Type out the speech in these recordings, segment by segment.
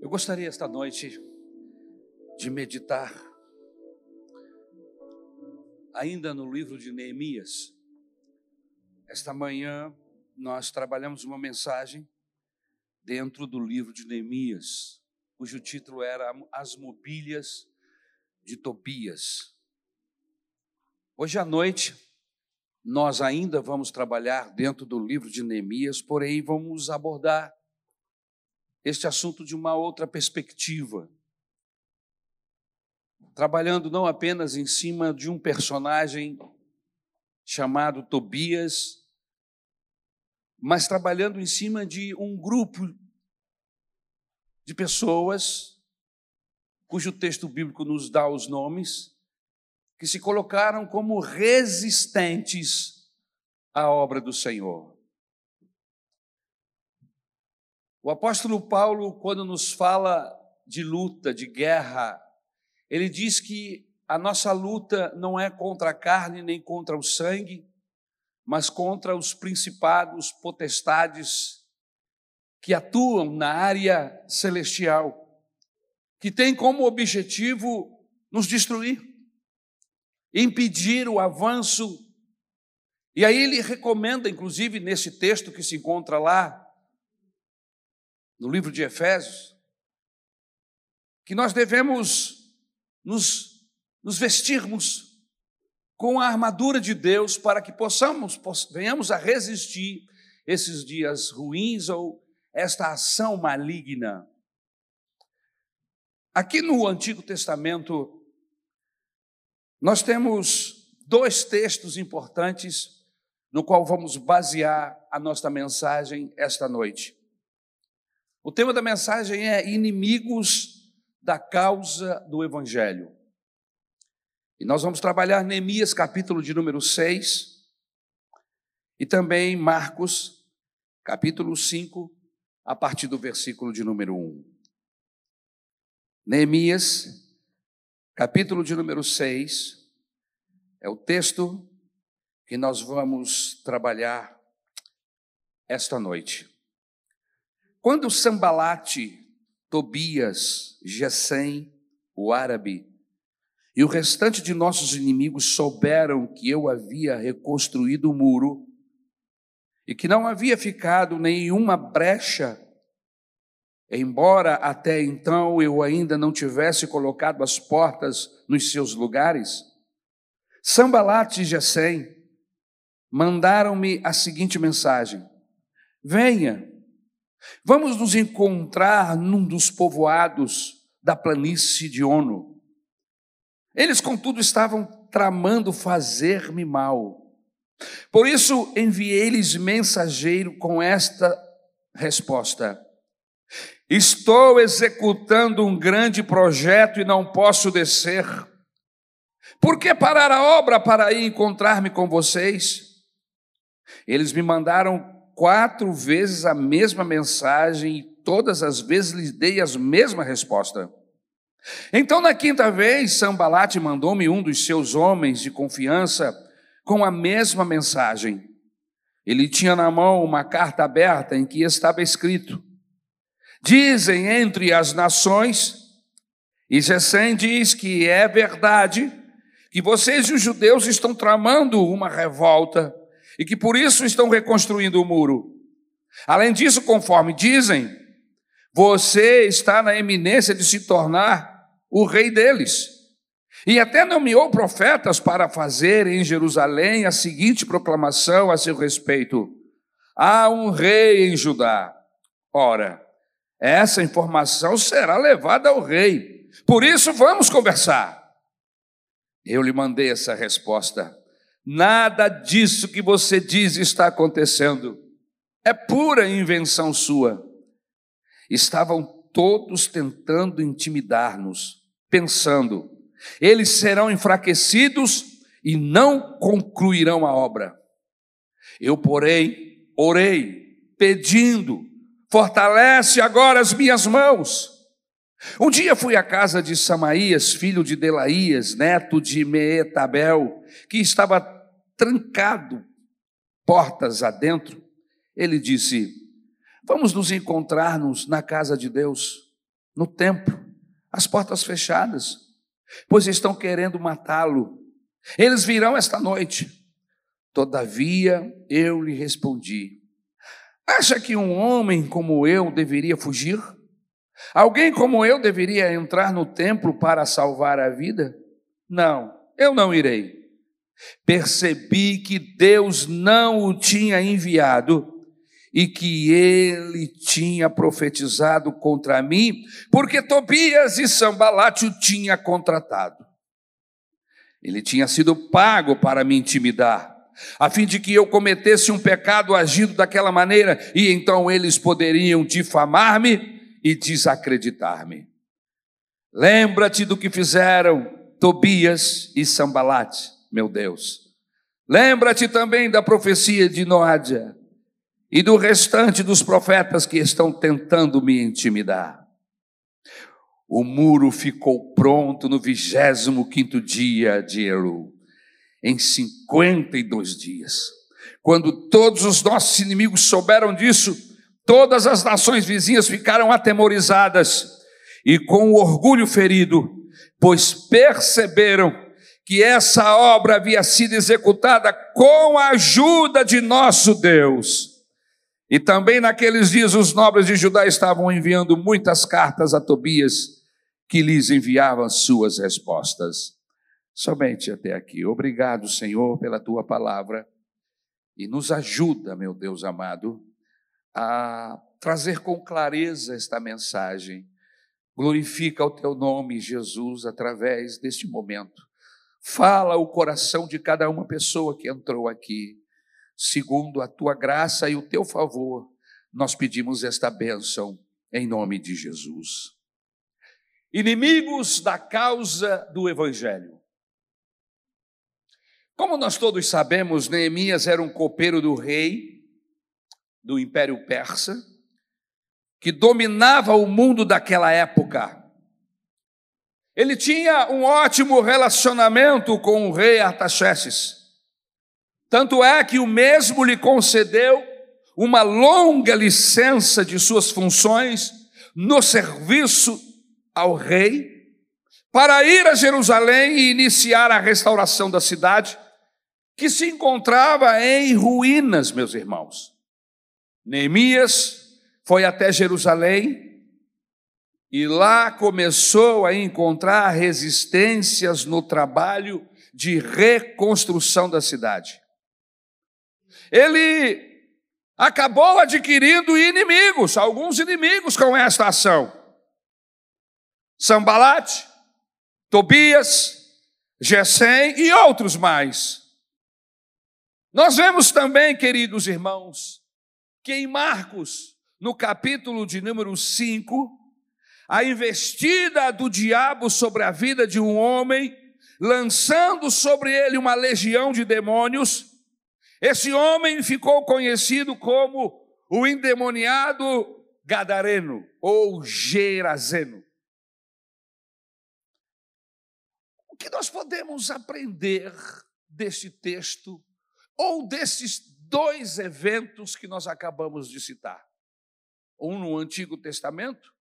Eu gostaria esta noite de meditar ainda no livro de Neemias. Esta manhã nós trabalhamos uma mensagem dentro do livro de Neemias, cujo título era As Mobílias de Tobias. Hoje à noite nós ainda vamos trabalhar dentro do livro de Neemias, porém vamos abordar este assunto de uma outra perspectiva. Trabalhando não apenas em cima de um personagem chamado Tobias, mas trabalhando em cima de um grupo de pessoas, cujo texto bíblico nos dá os nomes, que se colocaram como resistentes à obra do Senhor. O apóstolo Paulo, quando nos fala de luta, de guerra, ele diz que a nossa luta não é contra a carne nem contra o sangue, mas contra os principados, potestades que atuam na área celestial, que tem como objetivo nos destruir, impedir o avanço. E aí ele recomenda, inclusive nesse texto que se encontra lá, no livro de Efésios, que nós devemos nos, nos vestirmos com a armadura de Deus para que possamos, venhamos a resistir esses dias ruins ou esta ação maligna. Aqui no Antigo Testamento, nós temos dois textos importantes no qual vamos basear a nossa mensagem esta noite. O tema da mensagem é inimigos da causa do Evangelho. E nós vamos trabalhar Neemias, capítulo de número 6, e também Marcos, capítulo 5, a partir do versículo de número 1. Neemias, capítulo de número 6, é o texto que nós vamos trabalhar esta noite. Quando Sambalate, Tobias, Gesem, o árabe, e o restante de nossos inimigos souberam que eu havia reconstruído o muro e que não havia ficado nenhuma brecha, embora até então eu ainda não tivesse colocado as portas nos seus lugares, Sambalate e Gesem mandaram-me a seguinte mensagem: Venha, Vamos nos encontrar num dos povoados da planície de Ono. Eles, contudo, estavam tramando fazer-me mal. Por isso enviei-lhes mensageiro com esta resposta: Estou executando um grande projeto e não posso descer. Por que parar a obra para ir encontrar-me com vocês? Eles me mandaram quatro vezes a mesma mensagem e todas as vezes lhe dei a mesma resposta. Então, na quinta vez, Sambalate mandou-me um dos seus homens de confiança com a mesma mensagem. Ele tinha na mão uma carta aberta em que estava escrito: Dizem entre as nações, e Gesem diz que é verdade, que vocês e os judeus estão tramando uma revolta e que por isso estão reconstruindo o muro. Além disso, conforme dizem, você está na eminência de se tornar o rei deles. E até nomeou profetas para fazer em Jerusalém a seguinte proclamação a seu respeito: há um rei em Judá. Ora, essa informação será levada ao rei. Por isso, vamos conversar. Eu lhe mandei essa resposta. Nada disso que você diz está acontecendo. É pura invenção sua. Estavam todos tentando intimidar-nos, pensando: eles serão enfraquecidos e não concluirão a obra. Eu, porém, orei, pedindo: fortalece agora as minhas mãos. Um dia fui à casa de Samaías, filho de Delaías, neto de Meetabel, que estava trancado, portas adentro. Ele disse: Vamos nos encontrar-nos na casa de Deus. no templo, as portas fechadas, pois estão querendo matá-lo. Eles virão esta noite. Todavia eu lhe respondi: Acha que um homem como eu deveria fugir? Alguém como eu deveria entrar no templo para salvar a vida? Não, eu não irei. Percebi que Deus não o tinha enviado e que ele tinha profetizado contra mim, porque Tobias e Sambalate o tinha contratado. Ele tinha sido pago para me intimidar, a fim de que eu cometesse um pecado agindo daquela maneira, e então eles poderiam difamar-me e desacreditar-me. Lembra-te do que fizeram Tobias e Sambalate, meu Deus. Lembra-te também da profecia de Noádia e do restante dos profetas que estão tentando me intimidar. O muro ficou pronto no vigésimo quinto dia de Eru, em cinquenta e dois dias. Quando todos os nossos inimigos souberam disso, todas as nações vizinhas ficaram atemorizadas e com o orgulho ferido, pois perceberam que essa obra havia sido executada com a ajuda de nosso Deus. E também naqueles dias os nobres de Judá estavam enviando muitas cartas a Tobias, que lhes enviavam suas respostas. Somente até aqui. Obrigado, Senhor, pela tua palavra. E nos ajuda, meu Deus amado, a trazer com clareza esta mensagem. Glorifica o teu nome, Jesus, através deste momento. Fala o coração de cada uma pessoa que entrou aqui segundo a tua graça e o teu favor, nós pedimos esta bênção em nome de Jesus. Inimigos da causa do Evangelho. Como nós todos sabemos, Neemias era um copeiro do rei do Império Persa, que dominava o mundo daquela época. Ele tinha um ótimo relacionamento com o rei Artaxerxes. Tanto é que o mesmo lhe concedeu uma longa licença de suas funções no serviço ao rei, para ir a Jerusalém e iniciar a restauração da cidade, que se encontrava em ruínas, meus irmãos. Neemias foi até Jerusalém e lá começou a encontrar resistências no trabalho de reconstrução da cidade ele acabou adquirindo inimigos, alguns inimigos com esta ação. Sambalate, Tobias, Gesem e outros mais. Nós vemos também, queridos irmãos, que em Marcos, no capítulo de número 5, a investida do diabo sobre a vida de um homem, lançando sobre ele uma legião de demônios, esse homem ficou conhecido como o endemoniado Gadareno ou Gerazeno. O que nós podemos aprender deste texto ou desses dois eventos que nós acabamos de citar? Um no Antigo Testamento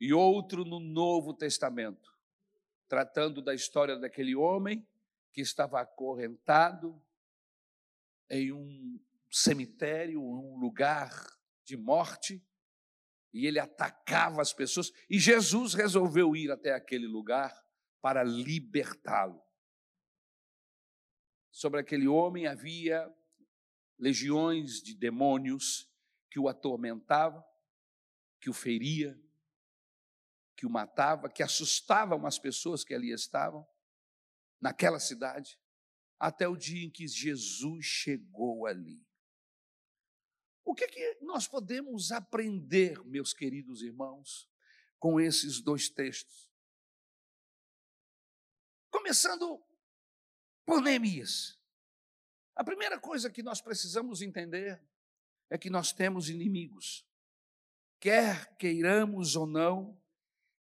e outro no Novo Testamento, tratando da história daquele homem que estava acorrentado, em um cemitério, um lugar de morte, e ele atacava as pessoas, e Jesus resolveu ir até aquele lugar para libertá-lo. Sobre aquele homem havia legiões de demônios que o atormentavam, que o feria, que o matava, que assustavam as pessoas que ali estavam, naquela cidade até o dia em que Jesus chegou ali. O que, que nós podemos aprender, meus queridos irmãos, com esses dois textos? Começando por Neemias. A primeira coisa que nós precisamos entender é que nós temos inimigos. Quer queiramos ou não,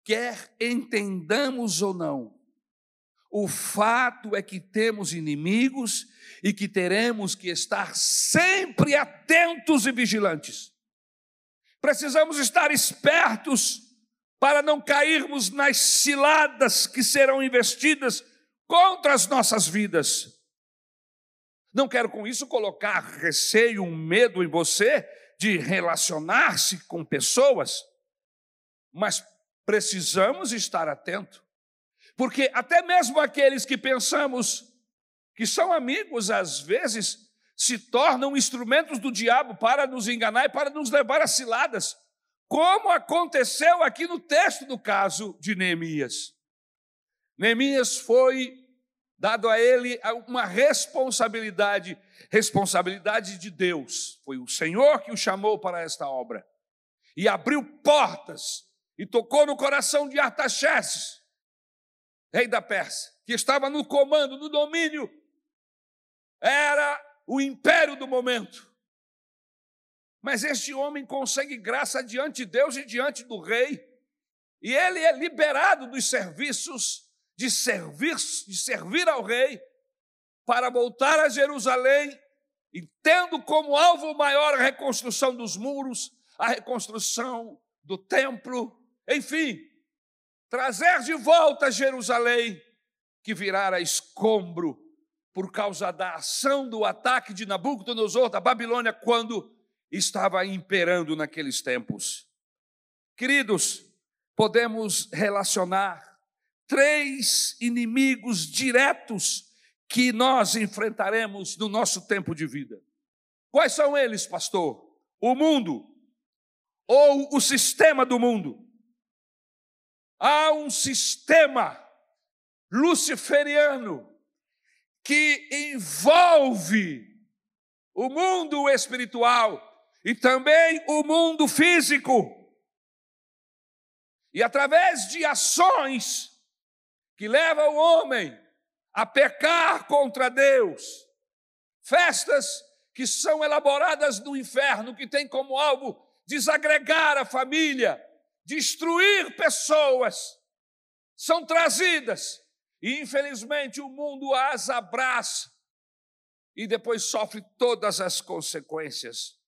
quer entendamos ou não, o fato é que temos inimigos e que teremos que estar sempre atentos e vigilantes. Precisamos estar espertos para não cairmos nas ciladas que serão investidas contra as nossas vidas. Não quero com isso colocar receio, um medo em você de relacionar-se com pessoas, mas precisamos estar atento, porque até mesmo aqueles que pensamos que são amigos, às vezes se tornam instrumentos do diabo para nos enganar e para nos levar a ciladas, como aconteceu aqui no texto do caso de Neemias. Neemias foi dado a ele uma responsabilidade, responsabilidade de Deus. Foi o Senhor que o chamou para esta obra. E abriu portas e tocou no coração de Artaxerxes, rei da Pérsia, que estava no comando, no domínio. Era o império do momento. Mas este homem consegue graça diante de Deus e diante do rei, e ele é liberado dos serviços de servir, de servir ao rei, para voltar a Jerusalém, e tendo como alvo maior a reconstrução dos muros, a reconstrução do templo, enfim, trazer de volta Jerusalém, que virara escombro por causa da ação do ataque de Nabucodonosor da Babilônia quando estava imperando naqueles tempos. Queridos, podemos relacionar três inimigos diretos que nós enfrentaremos no nosso tempo de vida. Quais são eles, pastor? O mundo ou o sistema do mundo. Há um sistema luciferiano que envolve o mundo espiritual e também o mundo físico. E através de ações que leva o homem a pecar contra Deus, festas que são elaboradas no inferno, que tem como alvo desagregar a família, destruir pessoas, são trazidas e infelizmente o mundo as abraça e depois sofre todas as consequências.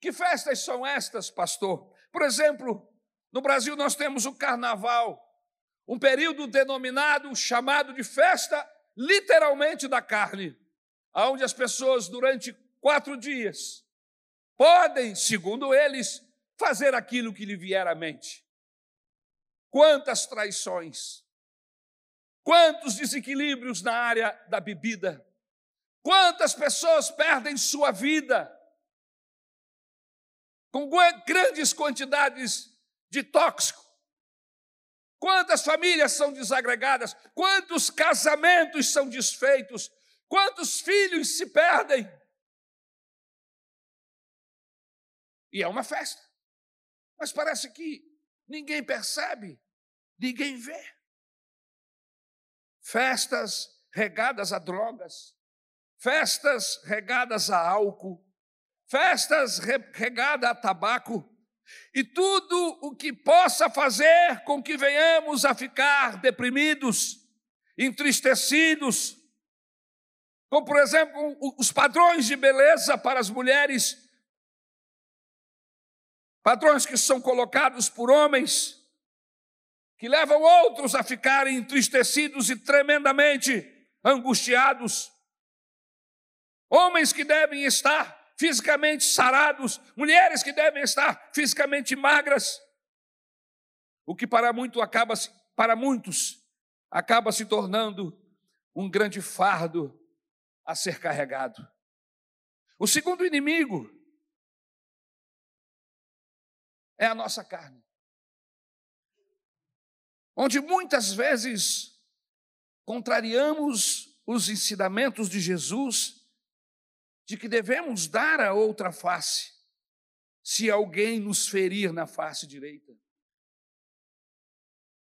Que festas são estas, pastor? Por exemplo, no Brasil nós temos o carnaval, um período denominado, chamado de festa, literalmente da carne, onde as pessoas, durante quatro dias, podem, segundo eles, fazer aquilo que lhe vier à mente. Quantas traições, quantos desequilíbrios na área da bebida, quantas pessoas perdem sua vida com grandes quantidades de tóxico, Quantas famílias são desagregadas? Quantos casamentos são desfeitos? Quantos filhos se perdem? E é uma festa. Mas parece que ninguém percebe, ninguém vê. Festas regadas a drogas, festas regadas a álcool, festas regadas a tabaco, e tudo o que possa fazer com que venhamos a ficar deprimidos, entristecidos, como por exemplo os padrões de beleza para as mulheres, padrões que são colocados por homens, que levam outros a ficarem entristecidos e tremendamente angustiados, homens que devem estar fisicamente sarados, mulheres que devem estar fisicamente magras. O que para muito acaba para muitos acaba se tornando um grande fardo a ser carregado. O segundo inimigo é a nossa carne. Onde muitas vezes contrariamos os ensinamentos de Jesus de que devemos dar a outra face se alguém nos ferir na face direita.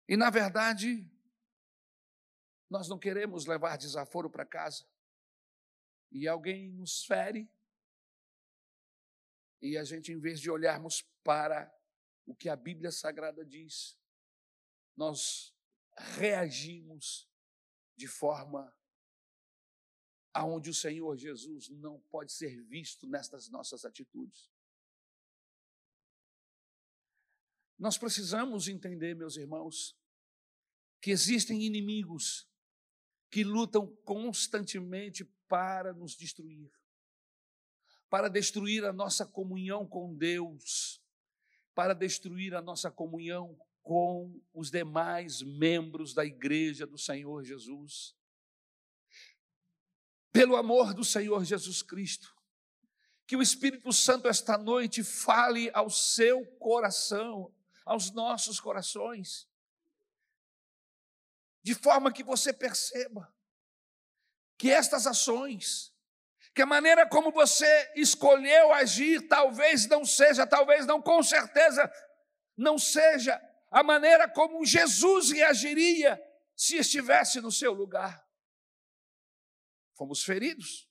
E, na verdade, nós não queremos levar desaforo para casa. E alguém nos fere, e a gente, em vez de olharmos para o que a Bíblia Sagrada diz, nós reagimos de forma aonde o Senhor Jesus não pode ser visto nestas nossas atitudes. Nós precisamos entender, meus irmãos, que existem inimigos que lutam constantemente para nos destruir, para destruir a nossa comunhão com Deus, para destruir a nossa comunhão com os demais membros da igreja do Senhor Jesus. Pelo amor do Senhor Jesus Cristo, que o Espírito Santo esta noite fale ao seu coração, aos nossos corações, de forma que você perceba que estas ações, que a maneira como você escolheu agir, talvez não seja, talvez não, com certeza, não seja a maneira como Jesus reagiria se estivesse no seu lugar. Fomos feridos,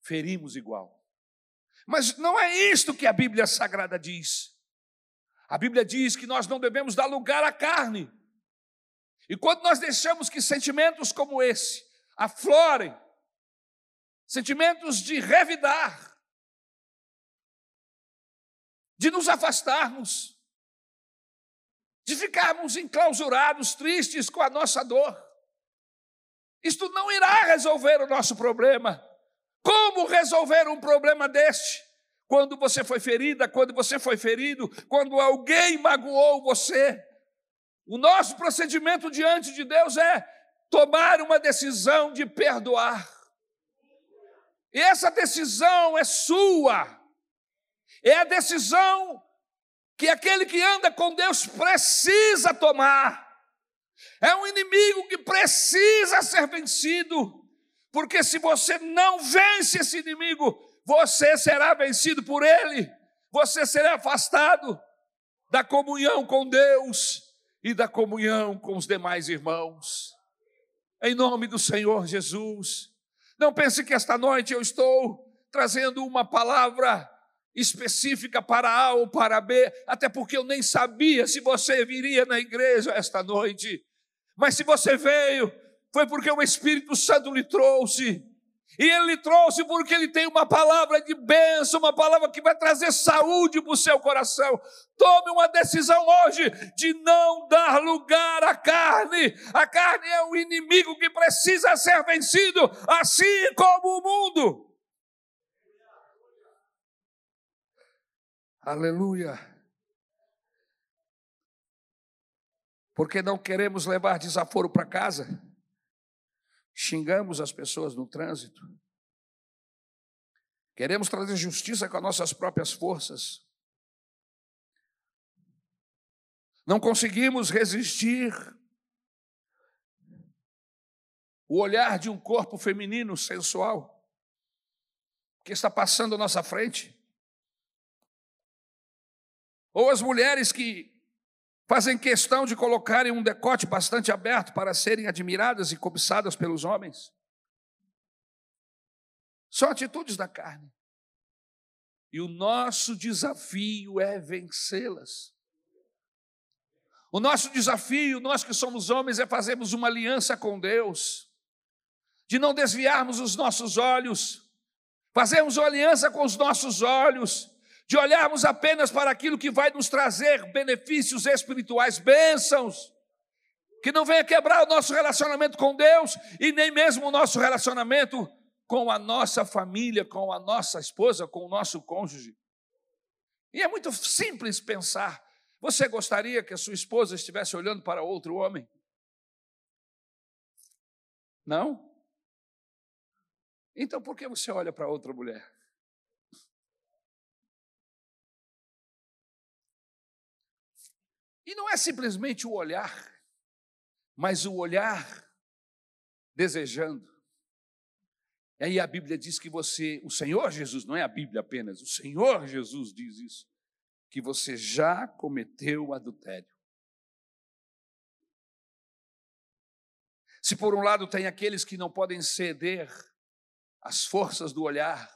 ferimos igual. Mas não é isto que a Bíblia Sagrada diz. A Bíblia diz que nós não devemos dar lugar à carne. E quando nós deixamos que sentimentos como esse aflorem, sentimentos de revidar, de nos afastarmos, de ficarmos enclausurados, tristes com a nossa dor, isto não irá resolver o nosso problema. Como resolver um problema deste? Quando você foi ferida, quando você foi ferido, quando alguém magoou você, o nosso procedimento diante de Deus é tomar uma decisão de perdoar. Essa decisão é sua. É a decisão que aquele que anda com Deus precisa tomar. É um inimigo que precisa ser vencido. Porque se você não vence esse inimigo, você será vencido por ele. Você será afastado da comunhão com Deus e da comunhão com os demais irmãos. Em nome do Senhor Jesus. Não pense que esta noite eu estou trazendo uma palavra específica para A ou para B, até porque eu nem sabia se você viria na igreja esta noite. Mas se você veio, foi porque o Espírito Santo lhe trouxe. E ele trouxe porque ele tem uma palavra de bênção, uma palavra que vai trazer saúde para o seu coração. Tome uma decisão hoje de não dar lugar à carne. A carne é um inimigo que precisa ser vencido, assim como o mundo. Aleluia. Porque não queremos levar desaforo para casa xingamos as pessoas no trânsito, queremos trazer justiça com as nossas próprias forças, não conseguimos resistir. O olhar de um corpo feminino sensual que está passando à nossa frente, ou as mulheres que fazem questão de colocarem um decote bastante aberto para serem admiradas e cobiçadas pelos homens. São atitudes da carne. E o nosso desafio é vencê-las. O nosso desafio, nós que somos homens, é fazermos uma aliança com Deus, de não desviarmos os nossos olhos, fazermos uma aliança com os nossos olhos, de olharmos apenas para aquilo que vai nos trazer benefícios espirituais, bênçãos, que não venha quebrar o nosso relacionamento com Deus e nem mesmo o nosso relacionamento com a nossa família, com a nossa esposa, com o nosso cônjuge. E é muito simples pensar. Você gostaria que a sua esposa estivesse olhando para outro homem? Não? Então por que você olha para outra mulher? E não é simplesmente o olhar, mas o olhar desejando. E aí a Bíblia diz que você, o Senhor Jesus, não é a Bíblia apenas, o Senhor Jesus diz isso, que você já cometeu adultério. Se por um lado tem aqueles que não podem ceder às forças do olhar,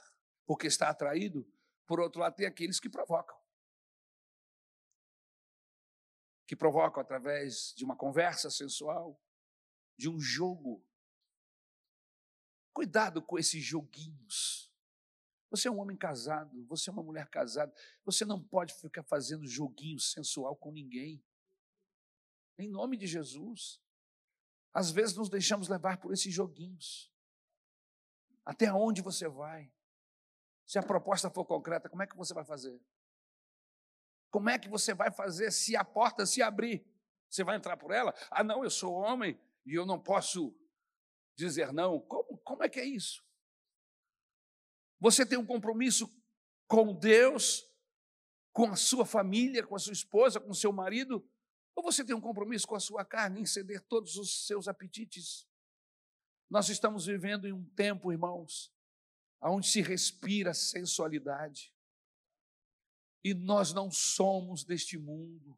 porque está atraído, por outro lado tem aqueles que provocam que provocam através de uma conversa sensual, de um jogo. Cuidado com esses joguinhos. Você é um homem casado, você é uma mulher casada, você não pode ficar fazendo joguinho sensual com ninguém. Em nome de Jesus. Às vezes nos deixamos levar por esses joguinhos. Até onde você vai? Se a proposta for concreta, como é que você vai fazer? Como é que você vai fazer se a porta se abrir? Você vai entrar por ela? Ah, não, eu sou homem e eu não posso dizer não. Como, como é que é isso? Você tem um compromisso com Deus, com a sua família, com a sua esposa, com o seu marido? Ou você tem um compromisso com a sua carne em ceder todos os seus apetites? Nós estamos vivendo em um tempo, irmãos, onde se respira sensualidade. E nós não somos deste mundo.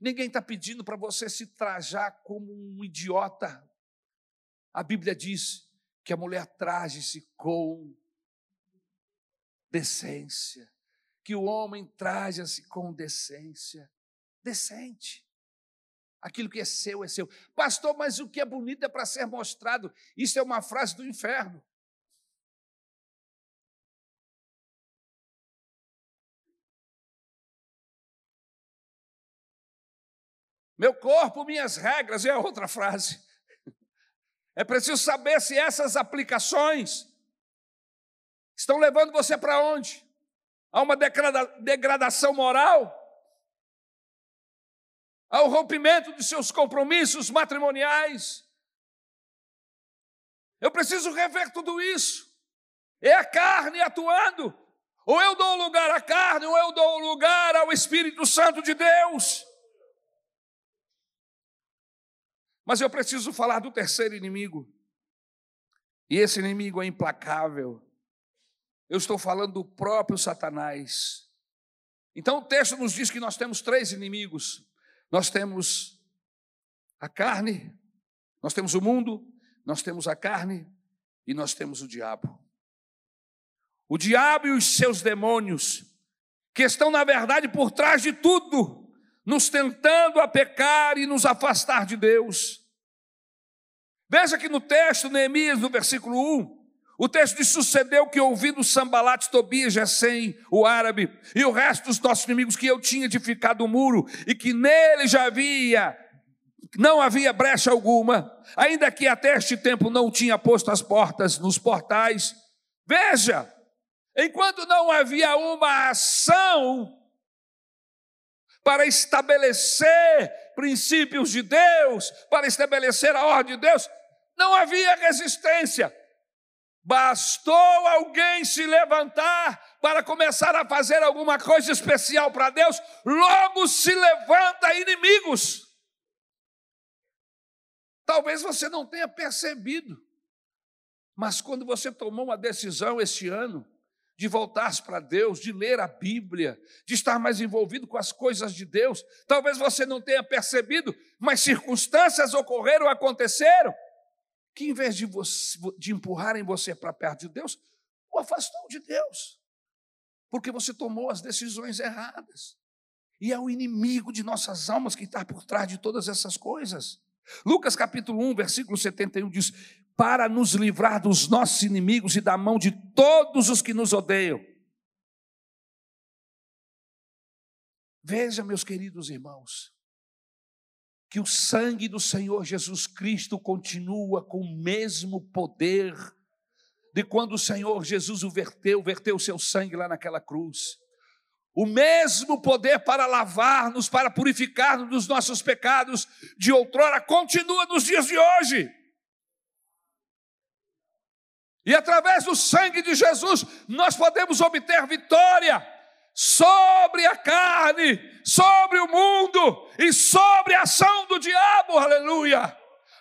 Ninguém está pedindo para você se trajar como um idiota. A Bíblia diz que a mulher traje-se com decência, que o homem traja-se com decência decente. Aquilo que é seu é seu. Pastor, mas o que é bonito é para ser mostrado. Isso é uma frase do inferno. Meu corpo, minhas regras, é outra frase. É preciso saber se essas aplicações estão levando você para onde? A uma degradação moral? ao rompimento de seus compromissos matrimoniais. Eu preciso rever tudo isso. É a carne atuando. Ou eu dou lugar à carne, ou eu dou lugar ao Espírito Santo de Deus. Mas eu preciso falar do terceiro inimigo. E esse inimigo é implacável. Eu estou falando do próprio Satanás. Então o texto nos diz que nós temos três inimigos. Nós temos a carne, nós temos o mundo, nós temos a carne e nós temos o diabo. O diabo e os seus demônios, que estão, na verdade, por trás de tudo, nos tentando a pecar e nos afastar de Deus. Veja que no texto, Neemias, no versículo 1, o texto diz: sucedeu que ouvindo Sambalat, Tobias, Gesem, o árabe, e o resto dos nossos inimigos, que eu tinha edificado o muro, e que nele já havia, não havia brecha alguma, ainda que até este tempo não tinha posto as portas nos portais. Veja, enquanto não havia uma ação para estabelecer princípios de Deus, para estabelecer a ordem de Deus, não havia resistência. Bastou alguém se levantar para começar a fazer alguma coisa especial para Deus, logo se levanta inimigos. Talvez você não tenha percebido, mas quando você tomou uma decisão este ano de voltar para Deus, de ler a Bíblia, de estar mais envolvido com as coisas de Deus, talvez você não tenha percebido, mas circunstâncias ocorreram, aconteceram, que em vez de, você, de empurrarem você para perto de Deus, o afastou de Deus, porque você tomou as decisões erradas. E é o inimigo de nossas almas que está por trás de todas essas coisas. Lucas capítulo 1, versículo 71 diz: Para nos livrar dos nossos inimigos e da mão de todos os que nos odeiam. Veja, meus queridos irmãos, que o sangue do Senhor Jesus Cristo continua com o mesmo poder de quando o Senhor Jesus o verteu, verteu o seu sangue lá naquela cruz. O mesmo poder para lavar-nos, para purificar-nos dos nossos pecados de outrora, continua nos dias de hoje. E através do sangue de Jesus, nós podemos obter vitória sobre a carne, sobre o mundo e sobre a ação do diabo, aleluia.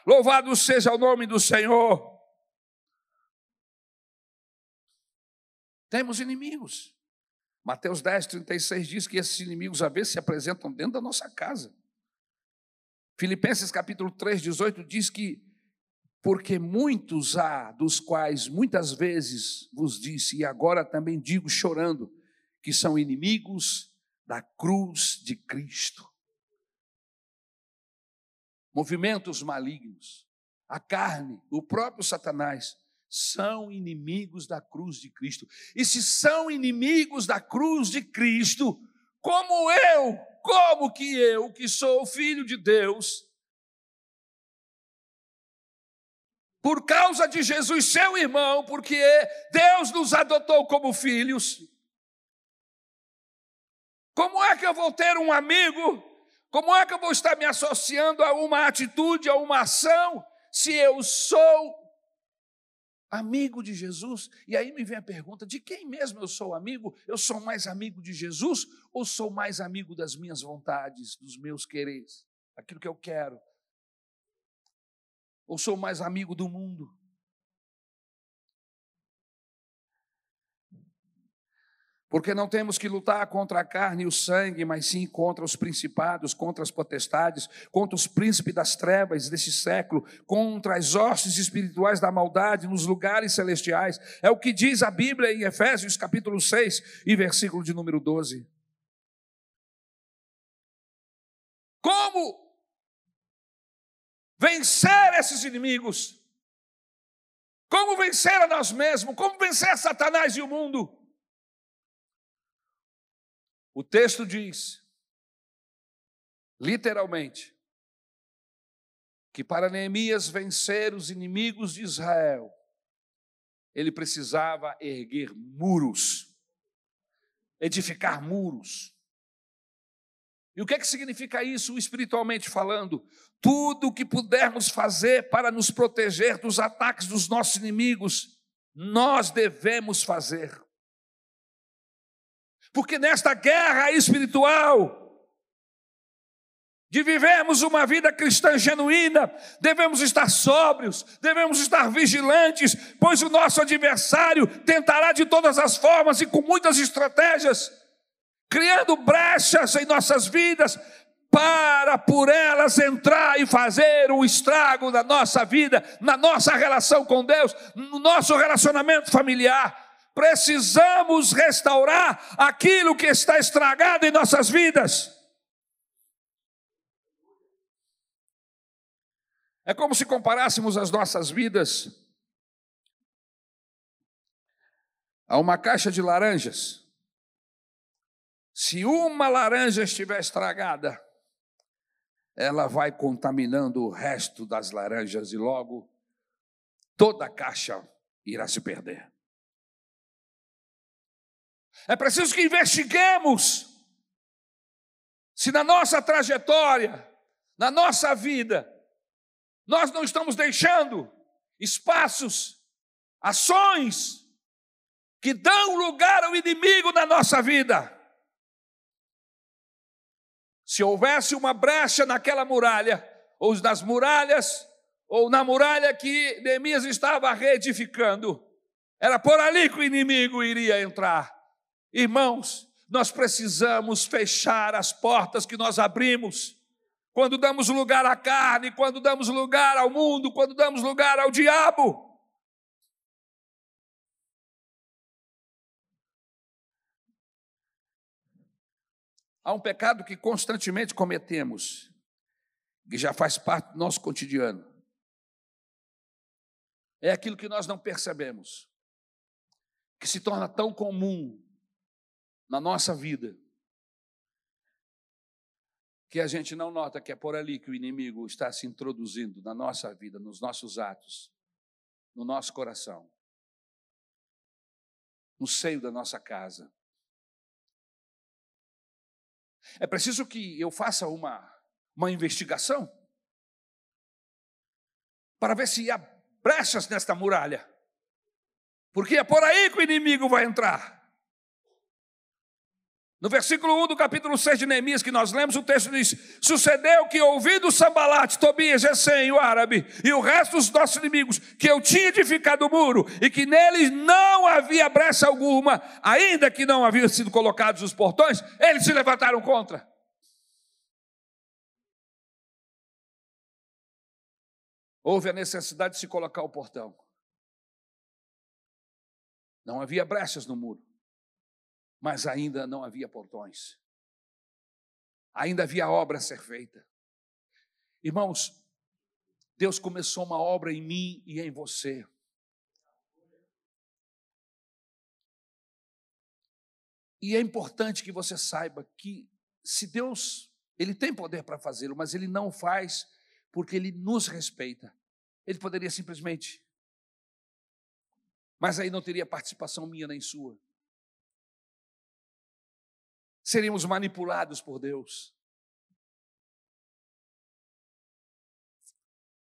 Louvado seja o nome do Senhor. Temos inimigos. Mateus 10, 36 diz que esses inimigos às vezes se apresentam dentro da nossa casa. Filipenses capítulo 3, 18 diz que porque muitos há, dos quais muitas vezes vos disse, e agora também digo chorando, que são inimigos da cruz de Cristo. Movimentos malignos, a carne, o próprio Satanás são inimigos da cruz de Cristo. E se são inimigos da cruz de Cristo, como eu, como que eu, que sou filho de Deus, por causa de Jesus, seu irmão, porque Deus nos adotou como filhos. Como é que eu vou ter um amigo? Como é que eu vou estar me associando a uma atitude, a uma ação, se eu sou amigo de Jesus? E aí me vem a pergunta: de quem mesmo eu sou amigo? Eu sou mais amigo de Jesus ou sou mais amigo das minhas vontades, dos meus quereres, aquilo que eu quero? Ou sou mais amigo do mundo? Porque não temos que lutar contra a carne e o sangue, mas sim contra os principados, contra as potestades, contra os príncipes das trevas deste século, contra as hostes espirituais da maldade nos lugares celestiais. É o que diz a Bíblia em Efésios capítulo 6 e versículo de número 12. Como vencer esses inimigos. Como vencer a nós mesmos? Como vencer Satanás e o mundo? O texto diz, literalmente, que para Neemias vencer os inimigos de Israel, ele precisava erguer muros, edificar muros. E o que, é que significa isso espiritualmente falando? Tudo o que pudermos fazer para nos proteger dos ataques dos nossos inimigos, nós devemos fazer. Porque nesta guerra espiritual, de vivermos uma vida cristã genuína, devemos estar sóbrios, devemos estar vigilantes, pois o nosso adversário tentará de todas as formas e com muitas estratégias criando brechas em nossas vidas, para por elas entrar e fazer um estrago na nossa vida, na nossa relação com Deus, no nosso relacionamento familiar. Precisamos restaurar aquilo que está estragado em nossas vidas. É como se comparássemos as nossas vidas a uma caixa de laranjas. Se uma laranja estiver estragada, ela vai contaminando o resto das laranjas e logo toda a caixa irá se perder. É preciso que investiguemos se na nossa trajetória, na nossa vida, nós não estamos deixando espaços, ações que dão lugar ao inimigo na nossa vida. Se houvesse uma brecha naquela muralha, ou nas muralhas, ou na muralha que Neemias estava reedificando, era por ali que o inimigo iria entrar. Irmãos, nós precisamos fechar as portas que nós abrimos. Quando damos lugar à carne, quando damos lugar ao mundo, quando damos lugar ao diabo. Há um pecado que constantemente cometemos, que já faz parte do nosso cotidiano. É aquilo que nós não percebemos, que se torna tão comum na nossa vida, que a gente não nota que é por ali que o inimigo está se introduzindo na nossa vida, nos nossos atos, no nosso coração, no seio da nossa casa. É preciso que eu faça uma, uma investigação para ver se há brechas nesta muralha. Porque é por aí que o inimigo vai entrar. No versículo 1 do capítulo 6 de Neemias, que nós lemos, o texto diz: Sucedeu que, ouvindo Sambalate, Tobias, Gesem, o árabe, e o resto dos nossos inimigos, que eu tinha edificado o muro, e que neles não havia brecha alguma, ainda que não haviam sido colocados os portões, eles se levantaram contra. Houve a necessidade de se colocar o portão. Não havia brechas no muro mas ainda não havia portões. Ainda havia obra a ser feita. Irmãos, Deus começou uma obra em mim e em você. E é importante que você saiba que se Deus, ele tem poder para fazê-lo, mas ele não faz porque ele nos respeita. Ele poderia simplesmente mas aí não teria participação minha nem sua. Seríamos manipulados por Deus.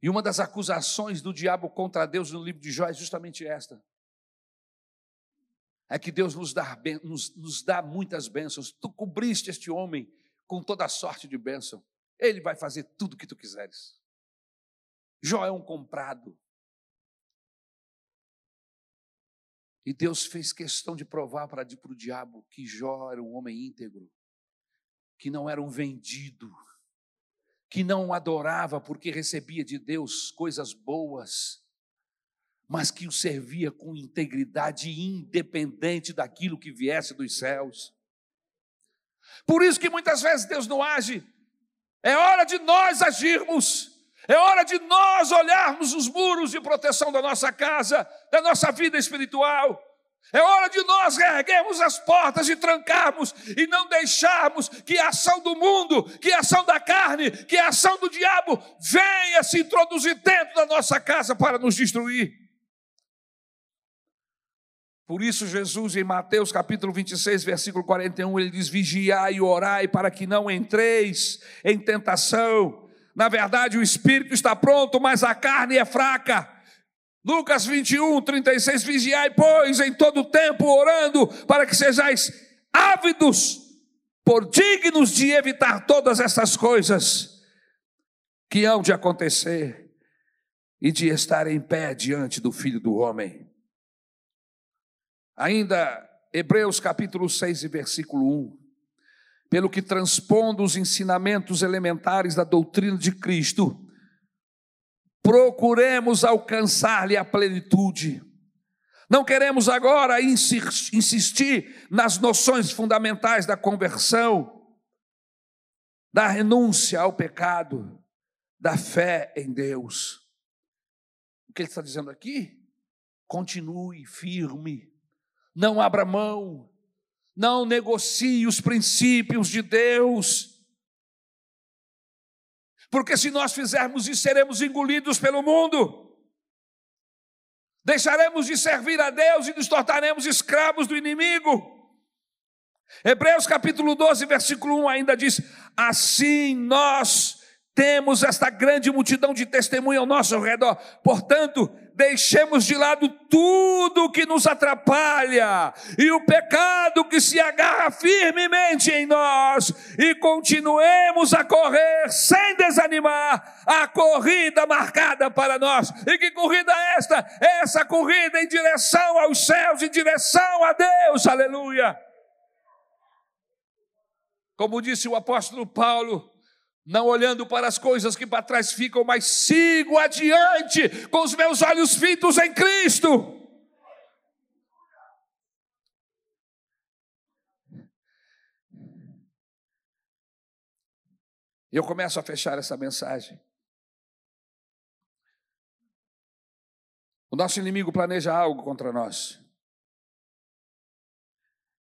E uma das acusações do diabo contra Deus no livro de Jó é justamente esta: é que Deus nos dá, nos, nos dá muitas bênçãos. Tu cobriste este homem com toda a sorte de bênção. Ele vai fazer tudo o que tu quiseres. Jó é um comprado. E Deus fez questão de provar para o diabo que Jó era um homem íntegro, que não era um vendido, que não adorava porque recebia de Deus coisas boas, mas que o servia com integridade independente daquilo que viesse dos céus. Por isso que muitas vezes Deus não age. É hora de nós agirmos. É hora de nós olharmos os muros de proteção da nossa casa, da nossa vida espiritual. É hora de nós reerguermos as portas e trancarmos e não deixarmos que a ação do mundo, que a ação da carne, que a ação do diabo venha se introduzir dentro da nossa casa para nos destruir. Por isso, Jesus, em Mateus capítulo 26, versículo 41, ele diz: Vigiai e orai para que não entreis em tentação. Na verdade, o espírito está pronto, mas a carne é fraca. Lucas 21, 36, vigiai, pois, em todo tempo, orando, para que sejais ávidos, por dignos de evitar todas essas coisas que hão de acontecer e de estar em pé diante do Filho do Homem. Ainda, Hebreus capítulo 6 e versículo 1 pelo que transpondo os ensinamentos elementares da doutrina de Cristo, procuremos alcançar-lhe a plenitude. Não queremos agora insistir nas noções fundamentais da conversão, da renúncia ao pecado, da fé em Deus. O que ele está dizendo aqui? Continue firme, não abra mão, não negocie os princípios de Deus. Porque se nós fizermos isso, seremos engolidos pelo mundo. Deixaremos de servir a Deus e nos tornaremos escravos do inimigo. Hebreus capítulo 12, versículo 1 ainda diz: Assim nós temos esta grande multidão de testemunha ao nosso redor. Portanto, deixemos de lado tudo que nos atrapalha e o pecado que se agarra firmemente em nós e continuemos a correr sem desanimar a corrida marcada para nós. E que corrida é esta? Essa corrida em direção aos céus, em direção a Deus. Aleluia. Como disse o apóstolo Paulo, não olhando para as coisas que para trás ficam, mas sigo adiante com os meus olhos fitos em Cristo. Eu começo a fechar essa mensagem. O nosso inimigo planeja algo contra nós.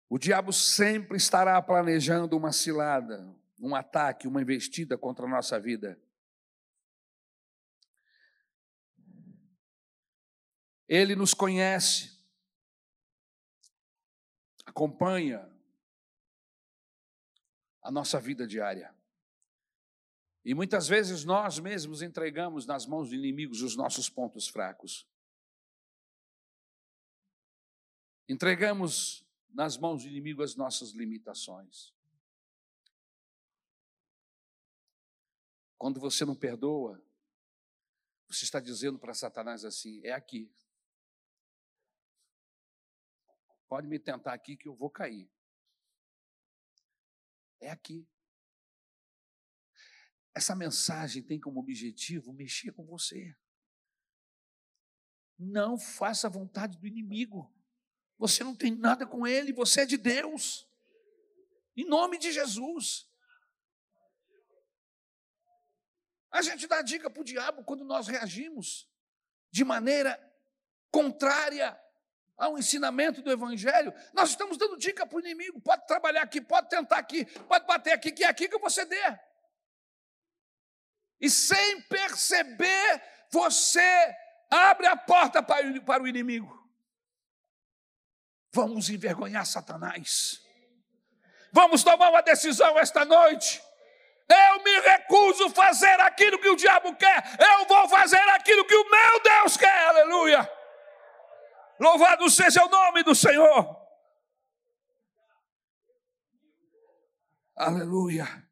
O diabo sempre estará planejando uma cilada, um ataque, uma investida contra a nossa vida. Ele nos conhece, acompanha a nossa vida diária. E muitas vezes nós mesmos entregamos nas mãos do inimigos os nossos pontos fracos. Entregamos nas mãos do inimigo as nossas limitações. Quando você não perdoa, você está dizendo para Satanás assim: é aqui. Pode me tentar aqui que eu vou cair. É aqui. Essa mensagem tem como objetivo mexer com você. Não faça a vontade do inimigo. Você não tem nada com ele, você é de Deus. Em nome de Jesus. A gente dá dica para o diabo quando nós reagimos de maneira contrária ao ensinamento do Evangelho, nós estamos dando dica para o inimigo: pode trabalhar aqui, pode tentar aqui, pode bater aqui, que é aqui que você dê. E sem perceber, você abre a porta para o inimigo. Vamos envergonhar Satanás. Vamos tomar uma decisão esta noite. Eu me recuso a fazer aquilo que o diabo quer. Eu vou fazer aquilo que o meu Deus quer. Aleluia. Louvado seja o nome do Senhor. Aleluia.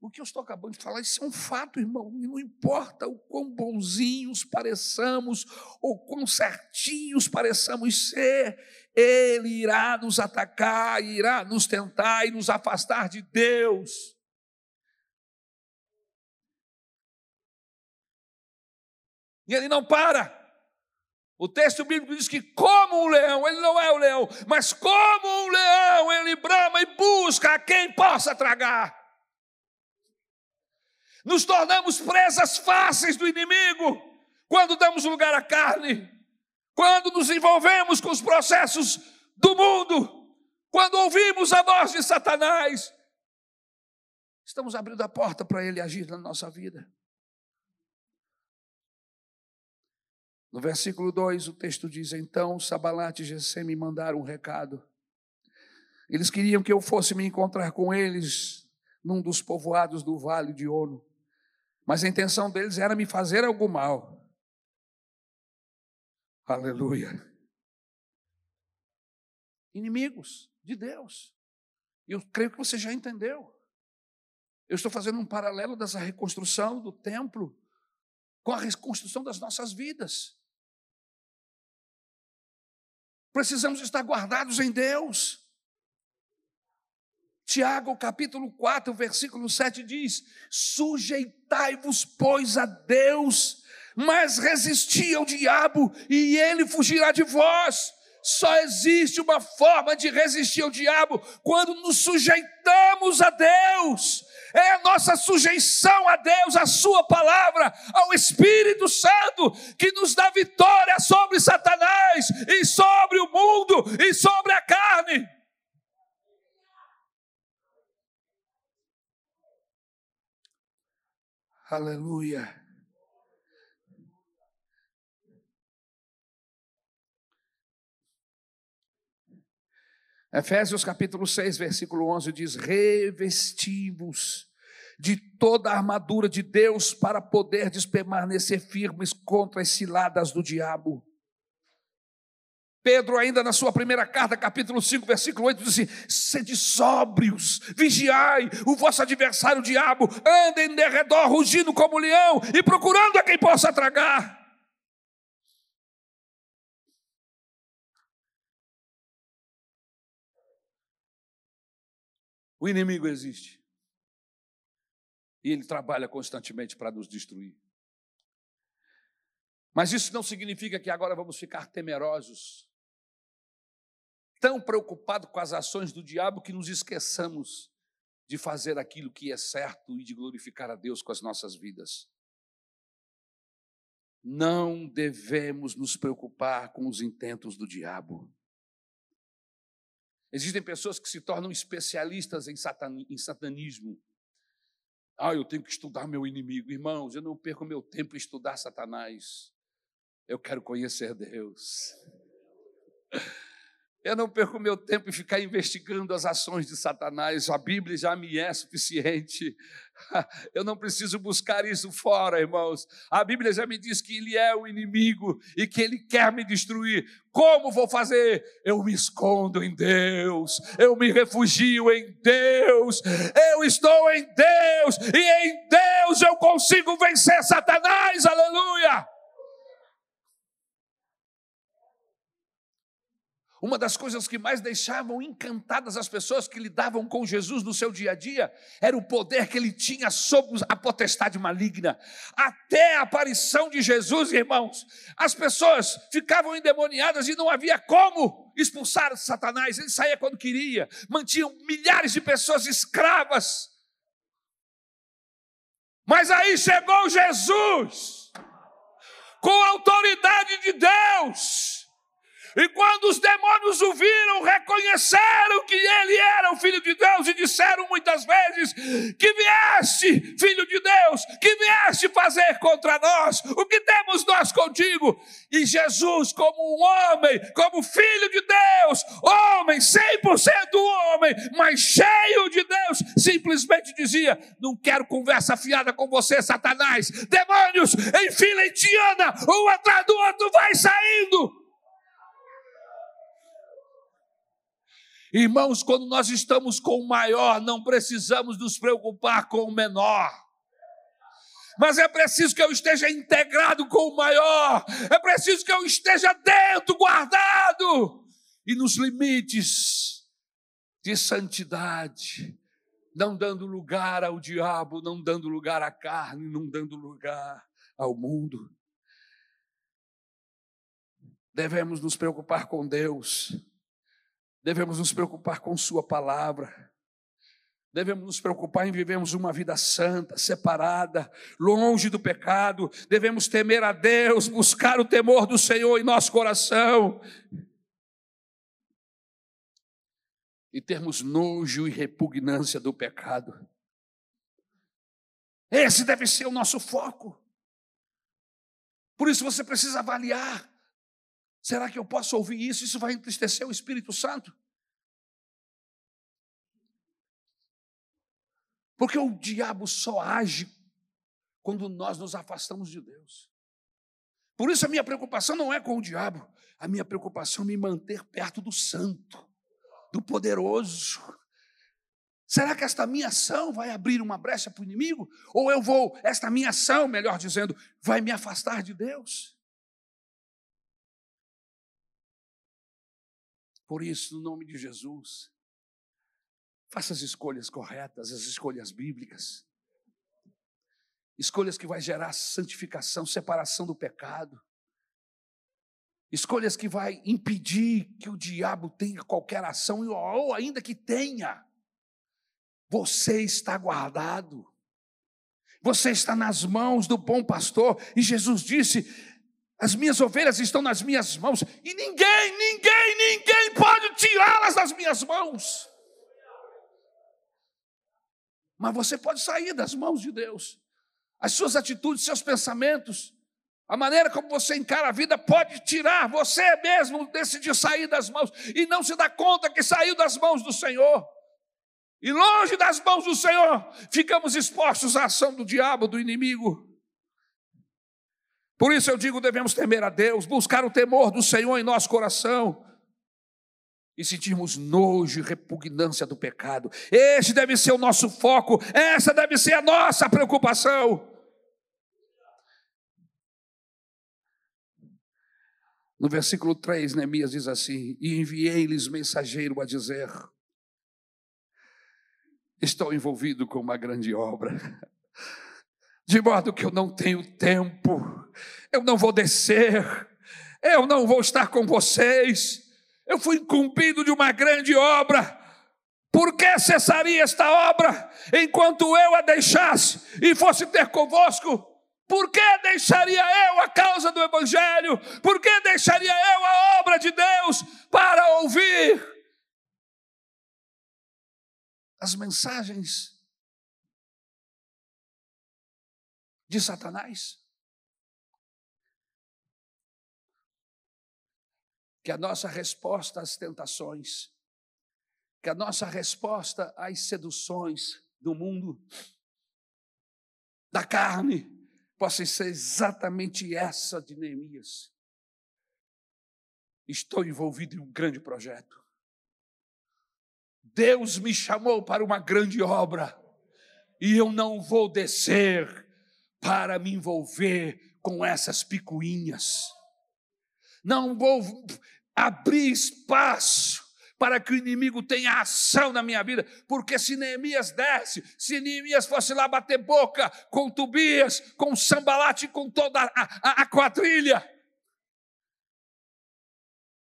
O que eu estou acabando de falar, isso é um fato, irmão. E não importa o quão bonzinhos pareçamos, ou quão certinhos pareçamos ser, Ele irá nos atacar, irá nos tentar e nos afastar de Deus. E Ele não para. O texto bíblico diz que, como um leão, ele não é o leão, mas como um leão, ele brama e busca a quem possa tragar. Nos tornamos presas fáceis do inimigo quando damos lugar à carne, quando nos envolvemos com os processos do mundo, quando ouvimos a voz de Satanás. Estamos abrindo a porta para ele agir na nossa vida. No versículo 2, o texto diz: Então Sabalate e Gessé me mandaram um recado. Eles queriam que eu fosse me encontrar com eles num dos povoados do vale de Ono. Mas a intenção deles era me fazer algum mal. Aleluia. Inimigos de Deus. Eu creio que você já entendeu. Eu estou fazendo um paralelo dessa reconstrução do templo com a reconstrução das nossas vidas. Precisamos estar guardados em Deus. Tiago, capítulo 4, versículo 7 diz: Sujeitai-vos, pois, a Deus, mas resisti ao diabo, e ele fugirá de vós. Só existe uma forma de resistir ao diabo quando nos sujeitamos a Deus. É a nossa sujeição a Deus, a Sua palavra, ao Espírito Santo, que nos dá vitória sobre Satanás e sobre o mundo e sobre a carne. Aleluia. Efésios capítulo 6, versículo 11 diz: Revestivos de toda a armadura de Deus para poder permanecer firmes contra as ciladas do diabo. Pedro, ainda na sua primeira carta, capítulo 5, versículo 8, diz assim: sede sóbrios, vigiai, o vosso adversário, o diabo, anda em derredor, rugindo como leão e procurando a quem possa tragar. O inimigo existe. E ele trabalha constantemente para nos destruir. Mas isso não significa que agora vamos ficar temerosos, tão preocupados com as ações do diabo que nos esqueçamos de fazer aquilo que é certo e de glorificar a Deus com as nossas vidas. Não devemos nos preocupar com os intentos do diabo. Existem pessoas que se tornam especialistas em, em satanismo. Ah, eu tenho que estudar meu inimigo. Irmãos, eu não perco meu tempo em estudar Satanás. Eu quero conhecer Deus. Eu não perco meu tempo em ficar investigando as ações de Satanás, a Bíblia já me é suficiente. Eu não preciso buscar isso fora, irmãos. A Bíblia já me diz que ele é o inimigo e que ele quer me destruir. Como vou fazer? Eu me escondo em Deus, eu me refugio em Deus, eu estou em Deus e em Deus eu consigo vencer Satanás, aleluia! Uma das coisas que mais deixavam encantadas as pessoas que lidavam com Jesus no seu dia a dia era o poder que ele tinha sobre a potestade maligna. Até a aparição de Jesus, irmãos, as pessoas ficavam endemoniadas e não havia como expulsar Satanás. Ele saía quando queria, mantinham milhares de pessoas escravas. Mas aí chegou Jesus com a autoridade de Deus. E quando os demônios o viram, reconheceram que ele era o Filho de Deus e disseram muitas vezes: Que vieste, Filho de Deus, que vieste fazer contra nós? O que temos nós contigo? E Jesus, como um homem, como Filho de Deus, homem, 100% homem, mas cheio de Deus, simplesmente dizia: Não quero conversa fiada com você, Satanás. Demônios em fila indiana, um atrás do outro, vai saindo. Irmãos, quando nós estamos com o maior, não precisamos nos preocupar com o menor. Mas é preciso que eu esteja integrado com o maior, é preciso que eu esteja dentro, guardado, e nos limites de santidade, não dando lugar ao diabo, não dando lugar à carne, não dando lugar ao mundo. Devemos nos preocupar com Deus Devemos nos preocupar com Sua palavra. Devemos nos preocupar em vivermos uma vida santa, separada, longe do pecado. Devemos temer a Deus, buscar o temor do Senhor em nosso coração. E termos nojo e repugnância do pecado. Esse deve ser o nosso foco. Por isso você precisa avaliar Será que eu posso ouvir isso? Isso vai entristecer o Espírito Santo? Porque o diabo só age quando nós nos afastamos de Deus. Por isso a minha preocupação não é com o diabo, a minha preocupação é me manter perto do santo, do poderoso. Será que esta minha ação vai abrir uma brecha para o inimigo? Ou eu vou, esta minha ação, melhor dizendo, vai me afastar de Deus? Por isso, no nome de Jesus, faça as escolhas corretas, as escolhas bíblicas. Escolhas que vai gerar santificação, separação do pecado. Escolhas que vai impedir que o diabo tenha qualquer ação, ou ainda que tenha. Você está guardado. Você está nas mãos do bom pastor. E Jesus disse: as minhas ovelhas estão nas minhas mãos e ninguém, ninguém, ninguém pode tirá-las das minhas mãos. Mas você pode sair das mãos de Deus. As suas atitudes, seus pensamentos, a maneira como você encara a vida pode tirar você mesmo, decidir sair das mãos e não se dá conta que saiu das mãos do Senhor. E longe das mãos do Senhor, ficamos expostos à ação do diabo, do inimigo. Por isso eu digo: devemos temer a Deus, buscar o temor do Senhor em nosso coração e sentirmos nojo e repugnância do pecado. Esse deve ser o nosso foco, essa deve ser a nossa preocupação. No versículo 3, Neemias diz assim: E enviei-lhes mensageiro a dizer: Estou envolvido com uma grande obra de modo que eu não tenho tempo, eu não vou descer, eu não vou estar com vocês. Eu fui incumbido de uma grande obra. Por que cessaria esta obra enquanto eu a deixasse e fosse ter convosco? Por que deixaria eu a causa do Evangelho? Por que deixaria eu a obra de Deus para ouvir as mensagens de Satanás? Que a nossa resposta às tentações, que a nossa resposta às seduções do mundo, da carne, possa ser exatamente essa de Neemias. Estou envolvido em um grande projeto. Deus me chamou para uma grande obra e eu não vou descer para me envolver com essas picuinhas. Não vou abrir espaço para que o inimigo tenha ação na minha vida, porque se Neemias desce, se Neemias fosse lá bater boca com Tobias, com Sambalate, com toda a, a, a quadrilha,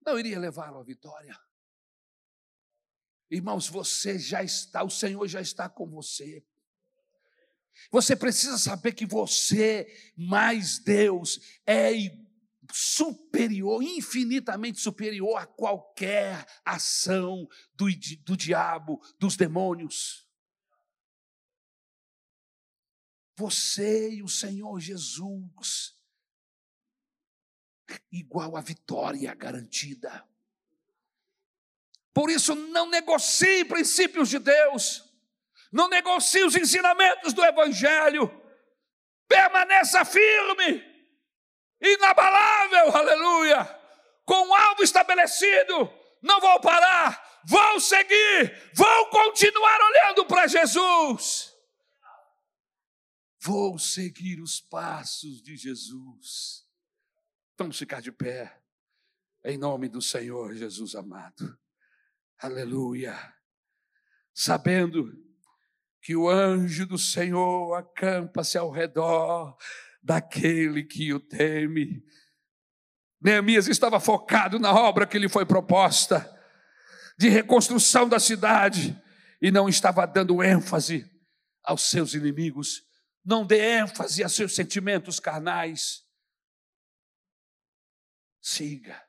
não iria levá-lo à vitória. Irmãos, você já está, o Senhor já está com você. Você precisa saber que você, mais Deus, é superior, infinitamente superior a qualquer ação do, do diabo, dos demônios. Você e o Senhor Jesus, igual a vitória garantida. Por isso, não negocie princípios de Deus, não negocie os ensinamentos do Evangelho, permaneça firme, inabalável, aleluia, com o alvo estabelecido, não vou parar, vou seguir, vou continuar olhando para Jesus. Vou seguir os passos de Jesus. Vamos ficar de pé, em nome do Senhor Jesus amado. Aleluia. Sabendo que o anjo do Senhor acampa-se ao redor daquele que o teme. Neemias estava focado na obra que lhe foi proposta, de reconstrução da cidade, e não estava dando ênfase aos seus inimigos, não dê ênfase a seus sentimentos carnais. Siga